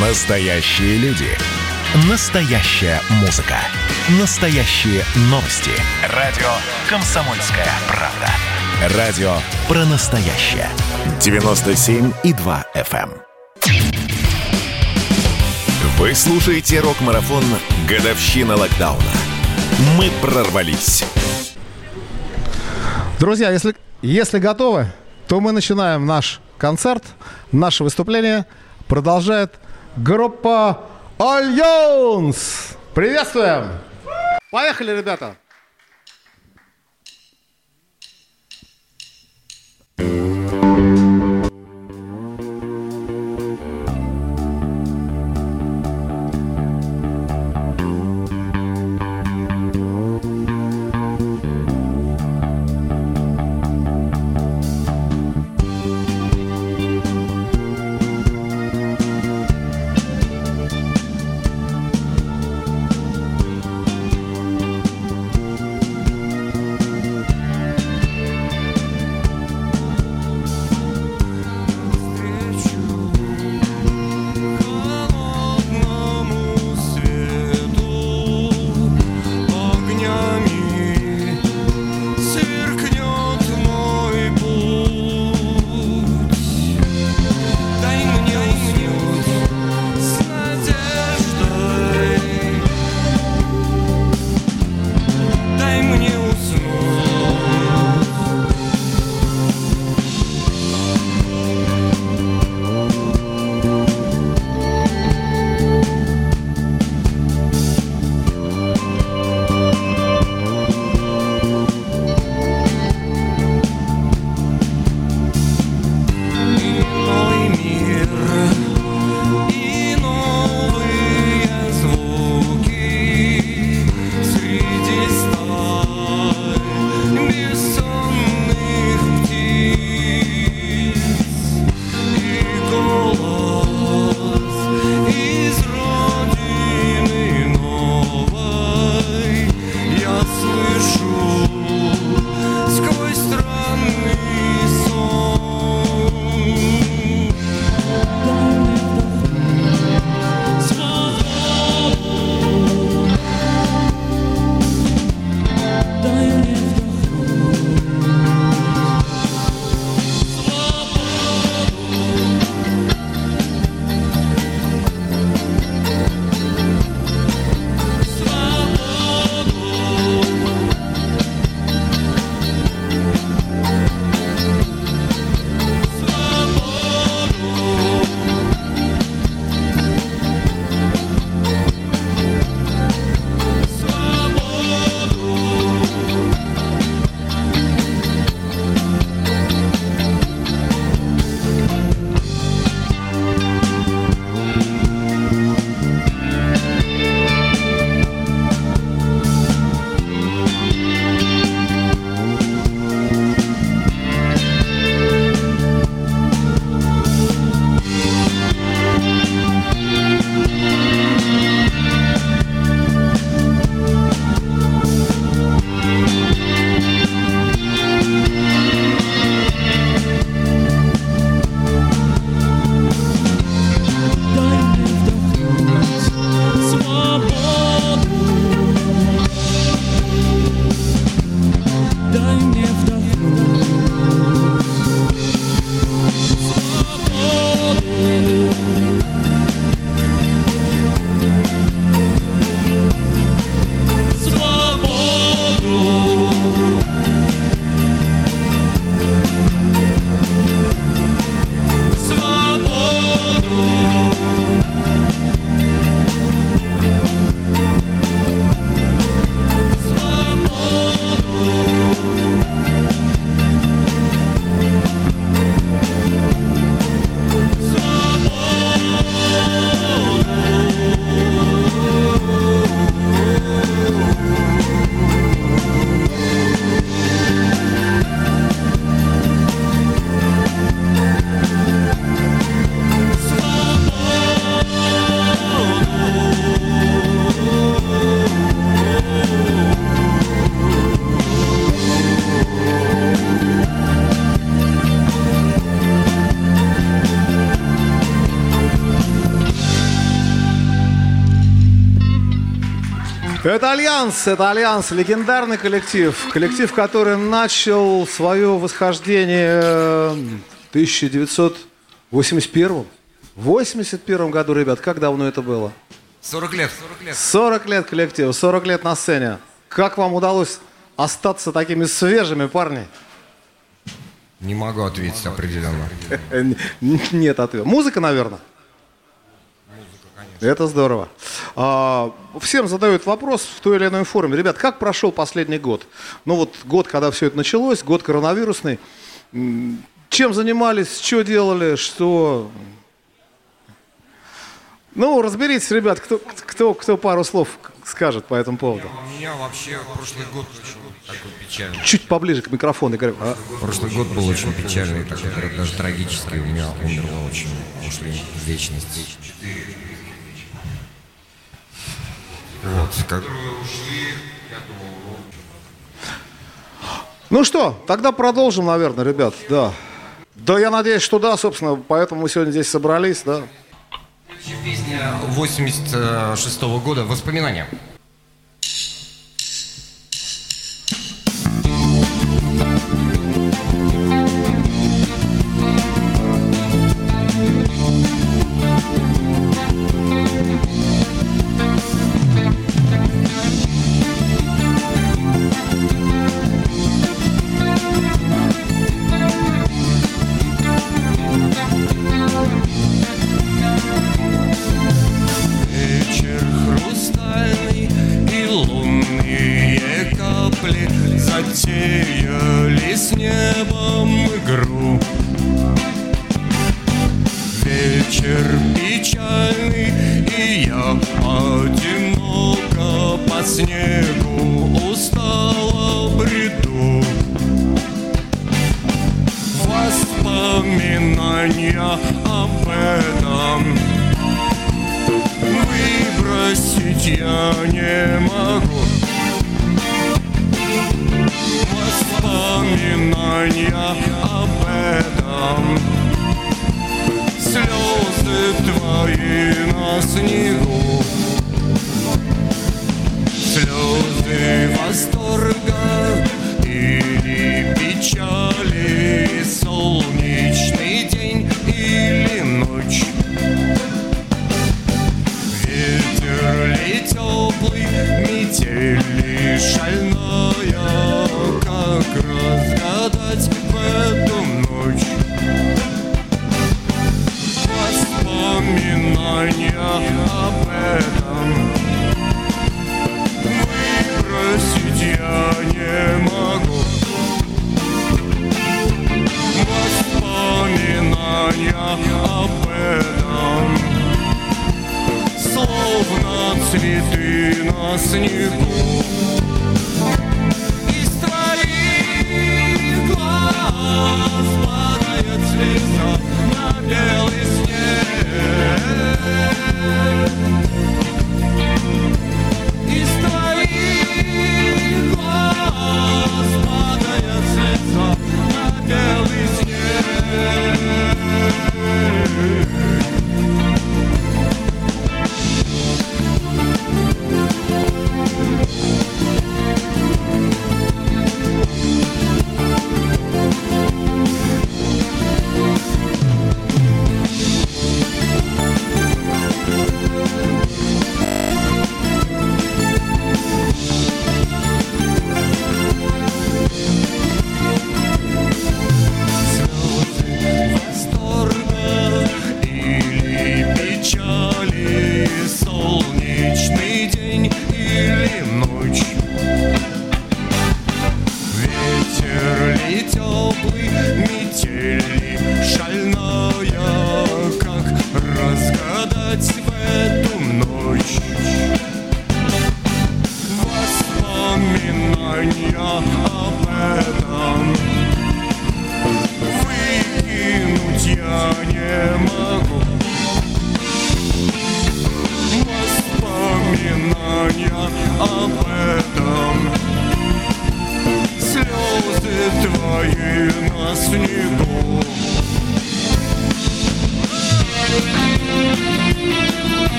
Настоящие люди. Настоящая музыка. Настоящие новости. Радио «Комсомольская правда». Радио про настоящее. 97,2 FM. эм. Вы слушаете рок-марафон «Годовщина локдауна». Мы прорвались. Друзья, если, если готовы, то мы начинаем наш концерт. Наше выступление продолжает группа Альянс. Приветствуем! Поехали, ребята! Это Альянс, это Альянс, легендарный коллектив. Коллектив, который начал свое восхождение в 1981 81 году, ребят, как давно это было? 40 лет. 40 лет. 40 лет коллективу, 40 лет на сцене. Как вам удалось остаться такими свежими, парни? Не могу ответить определенно. Нет ответа. Музыка, наверное? Это здорово. А, всем задают вопрос в той или иной форме. Ребят, как прошел последний год? Ну вот год, когда все это началось, год коронавирусный. Чем занимались, что делали, что... Ну, разберитесь, ребят, кто, кто, кто пару слов скажет по этому поводу. У меня вообще прошлый год очень такой печальный. Чуть поближе к микрофону. Говорю, а? Прошлый год был очень печальный, такой, даже трагический. У меня умерло очень, ушли в вечность. Вот, как... Ну что, тогда продолжим, наверное, ребят, да. Да, я надеюсь, что да, собственно, поэтому мы сегодня здесь собрались, да. Песня 86 -го года «Воспоминания». Воспоминания об этом. Выбросить я не могу. Воспоминания об этом. Слезы твои на снегу. Слезы восторга или печали Воспоминания об этом Словно цветы на снегу. Из твоих глаз падает слеза на белый снег. Из твоих глаз падает слеза на белый снег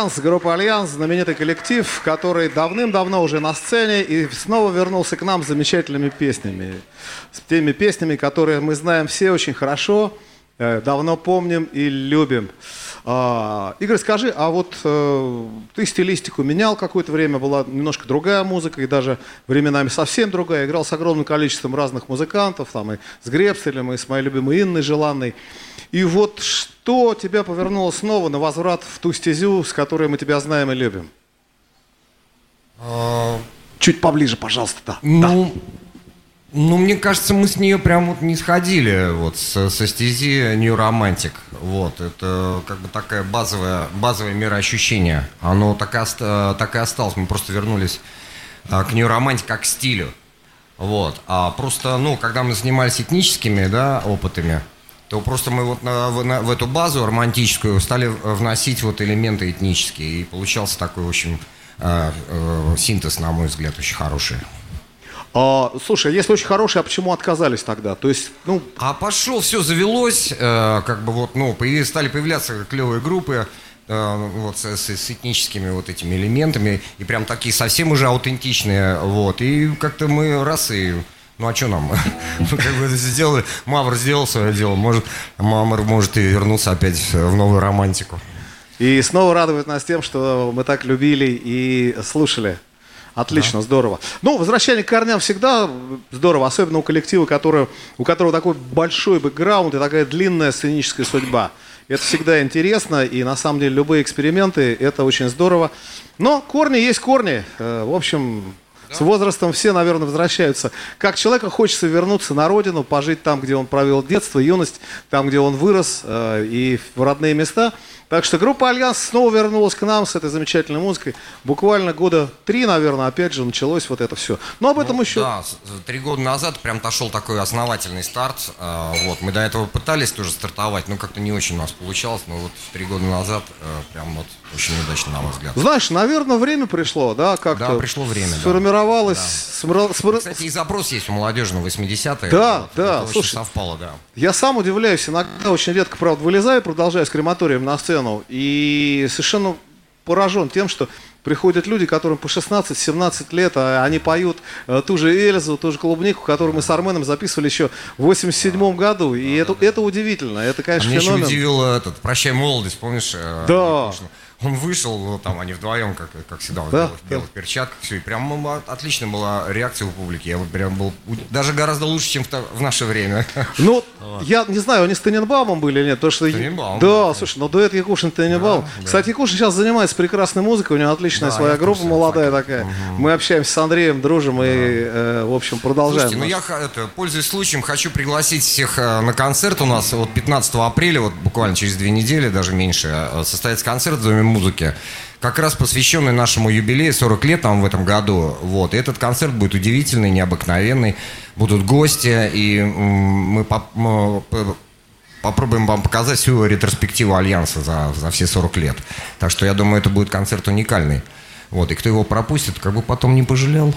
Альянс, группа Альянс, знаменитый коллектив, который давным-давно уже на сцене и снова вернулся к нам с замечательными песнями. С теми песнями, которые мы знаем все очень хорошо, давно помним и любим. А, Игорь, скажи, а вот э, ты стилистику менял какое-то время, была немножко другая музыка, и даже временами совсем другая. Играл с огромным количеством разных музыкантов, там и с Гребстелем, и с моей любимой Инной Желанной. И вот что тебя повернуло снова на возврат в ту стезю, с которой мы тебя знаем и любим? Чуть поближе, пожалуйста, да. Ну, ну, мне кажется, мы с нее прям вот не сходили вот со, со стези New Romantic. Вот, это как бы такая базовая, базовое мироощущение. Оно так и, оста- так и осталось. Мы просто вернулись а, к New Romantic как к стилю. Вот. А просто, ну, когда мы занимались этническими, да, опытами, то просто мы вот на, в, на- в эту базу романтическую стали вносить вот элементы этнические. И получался такой, в общем, э, э, синтез, на мой взгляд, очень хороший. А, слушай, если очень хорошие, а почему отказались тогда? То есть, ну, А пошел, все завелось, э, как бы вот, ну, стали появляться клевые группы, э, вот с, с- с этническими вот этими элементами, и прям такие совсем уже аутентичные, вот, и как-то мы раз и, ну а что нам, Мы как бы это сделали, Мавр сделал свое дело, может, Мавр может и вернуться опять в новую романтику. и снова радует нас тем, что мы так любили и слушали. Отлично, здорово. Ну, возвращение к корням всегда здорово, особенно у коллектива, который, у которого такой большой бэкграунд и такая длинная сценическая судьба. Это всегда интересно, и на самом деле любые эксперименты – это очень здорово. Но корни есть корни. Э, В общем, с возрастом все, наверное, возвращаются. Как человеку хочется вернуться на родину, пожить там, где он провел детство, юность, там, где он вырос, э, и в родные места. Так что группа «Альянс» снова вернулась к нам с этой замечательной музыкой. Буквально года три, наверное, опять же, началось вот это все. Но об этом еще... Да, три года назад прям пошел такой основательный старт. э, Вот, мы до этого пытались тоже стартовать, но как-то не очень у нас получалось. Но вот три года назад э, прям вот очень удачно, на мой взгляд. Знаешь, наверное, время пришло, да, как-то Да, пришло время, да. сформировалось, смра- смра- Кстати, и запрос есть у молодежи на 80-е. Да, Вот, да, это слушай. совпало, да. Я сам удивляюсь, иногда очень редко, правда, вылезаю, продолжаю с крематорием на сцену, и совершенно поражен тем, что приходят люди, которым по 16-17 лет, а они поют э, ту же Эльзу, ту же клубнику, которую мы с Арменом записывали еще в 87 году, и это, это удивительно, это, А конечно, меня еще феномен. удивил этот «Прощай, молодость», помнишь? э, Да. Он вышел, ну, там они вдвоем, как, как всегда, в Да, белых, белых перчатках, все, и прям отлично была реакция у публики. Я вот прям был даже гораздо лучше, чем в, в наше время. Ну, я не знаю, они с Тененбаумом были или нет, потому что... Тененбаум, Да, да, слушай, ну дуэт Якушин Тененбаум. Кстати, Якушин сейчас занимается прекрасной музыкой, у него отличная Да, своя группа курсе, молодая такая. Мы общаемся с Андреем, дружим и, э, в общем, продолжаем. Слушайте, ну я, это, пользуясь случаем, хочу пригласить всех э, на концерт у нас. Вот 15 апреля, вот буквально через две недели, даже меньше, э, состоится концерт в Доме музыки. Как раз посвященный нашему юбилею, 40 лет там в этом году. Вот. И этот концерт будет удивительный, необыкновенный. Будут гости, и мы поп- м, п- попробуем вам показать всю ретроспективу Альянса за, за все 40 лет. Так что я думаю, это будет концерт уникальный. Вот. И кто его пропустит, как бы потом не пожалел.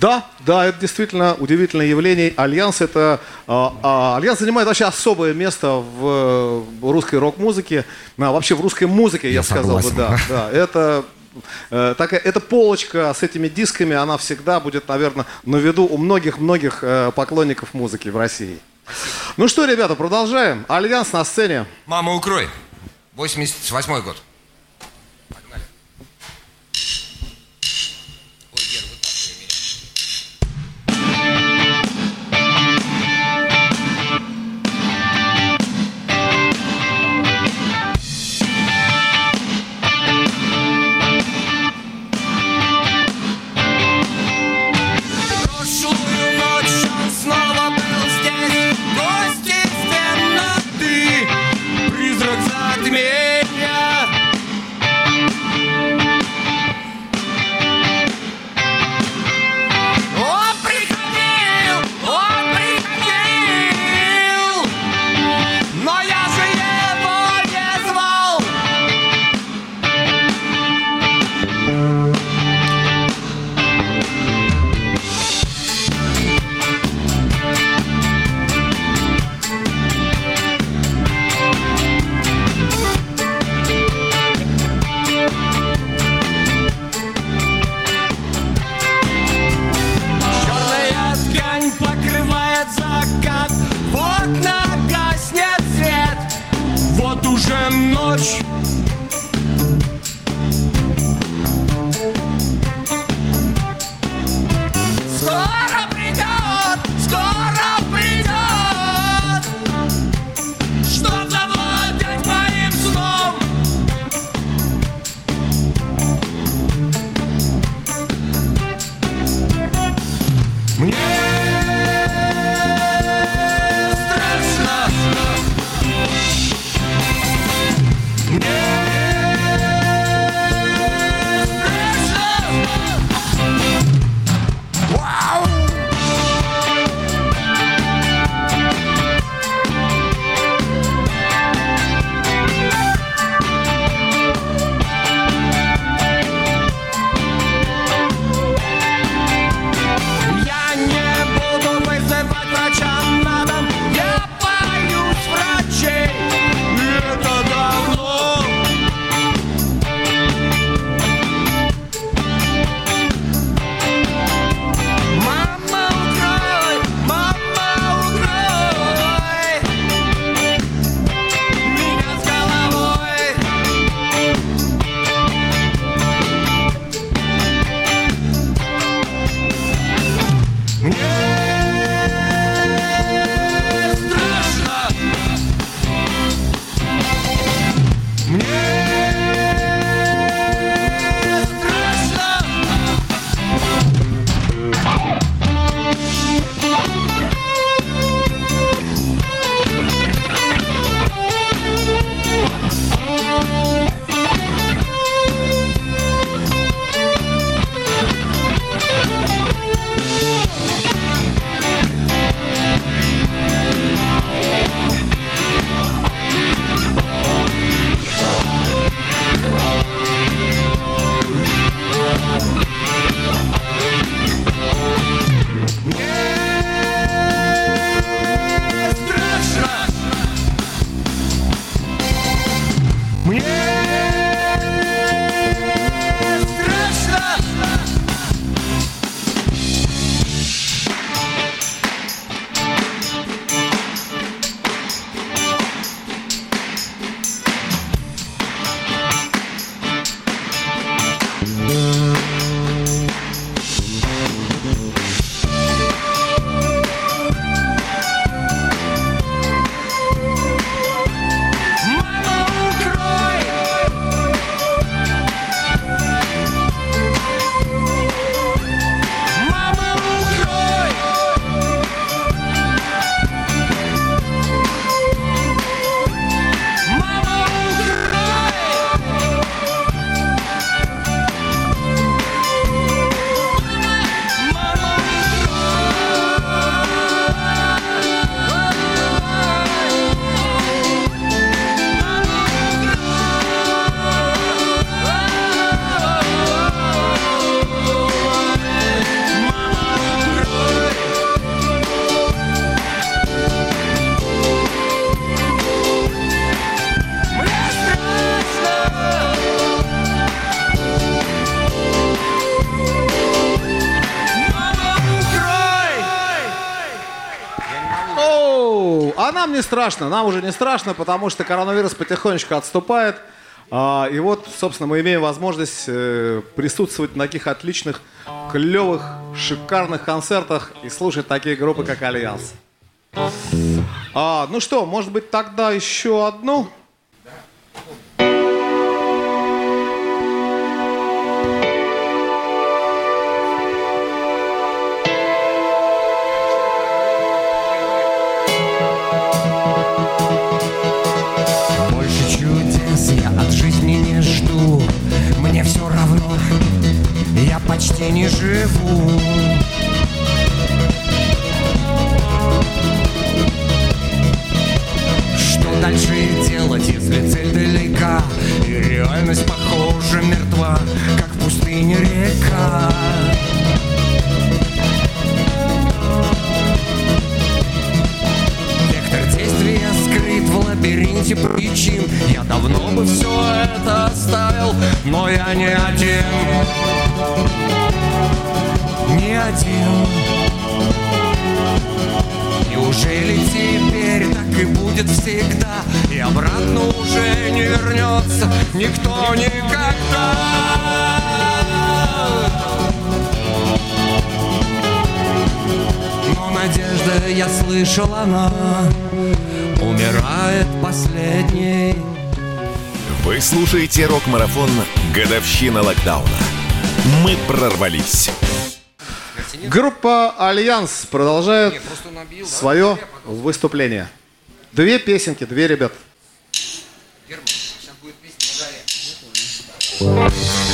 Да, да, это действительно удивительное явление. Альянс это а, а, Альянс занимает вообще особое место в, э, русской рок-музыке, а, вообще в русской музыке, я, Я сказал бы, да, согласен. да. Это э, такая, эта полочка с этими дисками, она всегда будет, наверное, на виду у многих-многих э, поклонников музыки в России. Ну что, ребята, продолжаем. Альянс на сцене. Мама, укрой. 88 год. Страшно, нам уже не страшно, потому что коронавирус потихонечку отступает. А, и вот, собственно, мы имеем возможность э, присутствовать на таких отличных, клевых, шикарных концертах и слушать такие группы, как Альянс. А, ну что, может быть, тогда еще одну? Почти не живу. Что дальше делать, если цель далека? И реальность, похоже, мертва, как в пустыне река в лабиринте причин. Я давно бы все это оставил, но я не один Не один Неужели теперь так и будет всегда И обратно уже не вернется никто никогда Но надежда, я слышал, она умирает последней. Вы слушаете рок-марафон «Годовщина локдауна». Мы прорвались. Группа Альянс продолжает свое выступление. Две песенки, две ребят. Ровный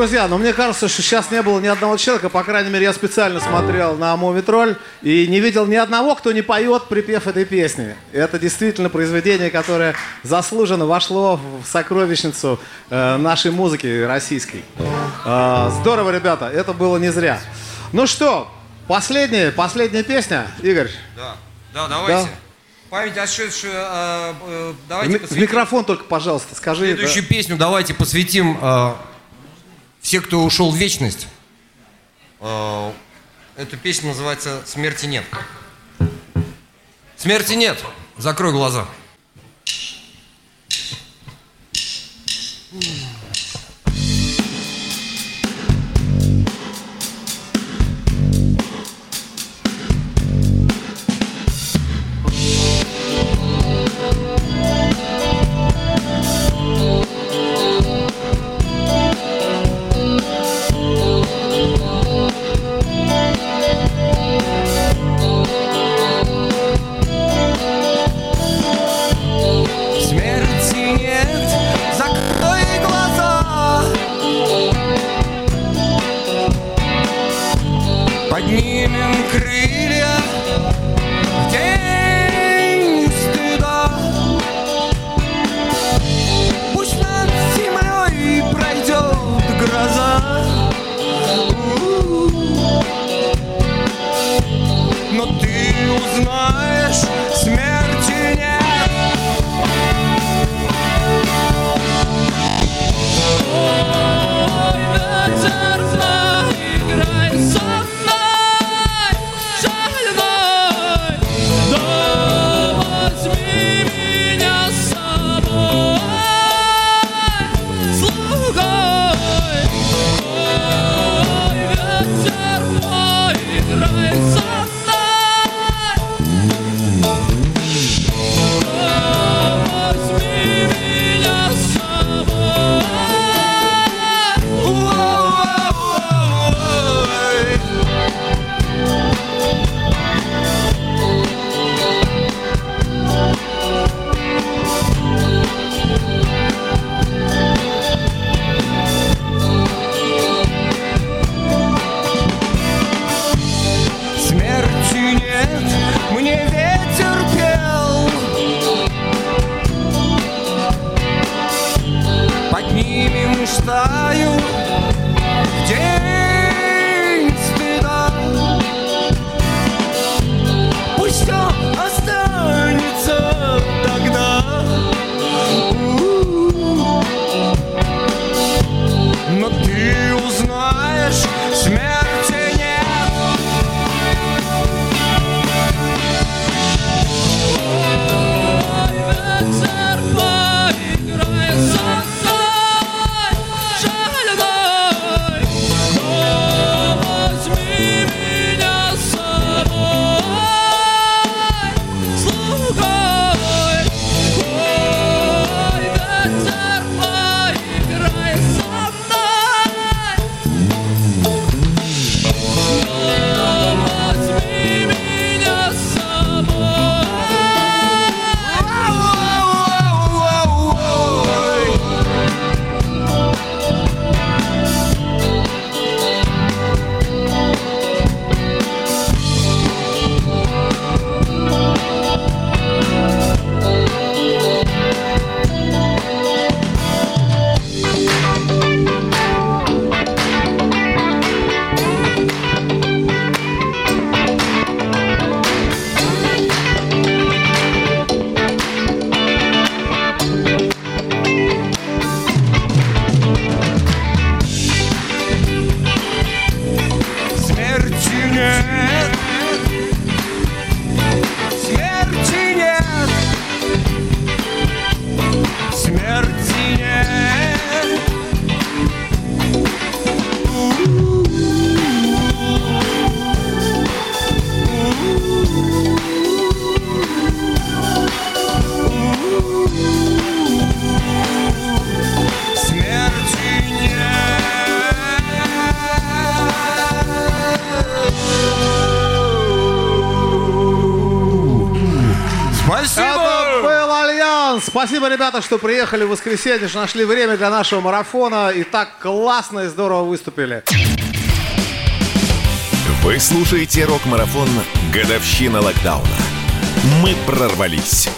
Друзья, но мне кажется, что сейчас не было ни одного человека, по крайней мере, я специально смотрел на Мумитроль и не видел ни одного, кто не поет припев этой песни. Это действительно произведение, которое заслуженно вошло в сокровищницу э, нашей музыки российской. Э, здорово, ребята, это было не зря. Ну что, последняя, последняя песня, Игорь. Да, да, давайте. Да. Память отшедшую, э, э, В, давайте в посвятим микрофон только, пожалуйста, скажи. следующую песню. Давайте посвятим э, все, кто ушел в вечность. Э, эта песня называется «Смерти нет». Смерти нет. Закрой глаза. Смерти life спасибо, ребята, что приехали в воскресенье, что нашли время для нашего марафона и так классно и здорово выступили. Вы слушаете рок-марафон «Годовщина локдауна». Мы прорвались.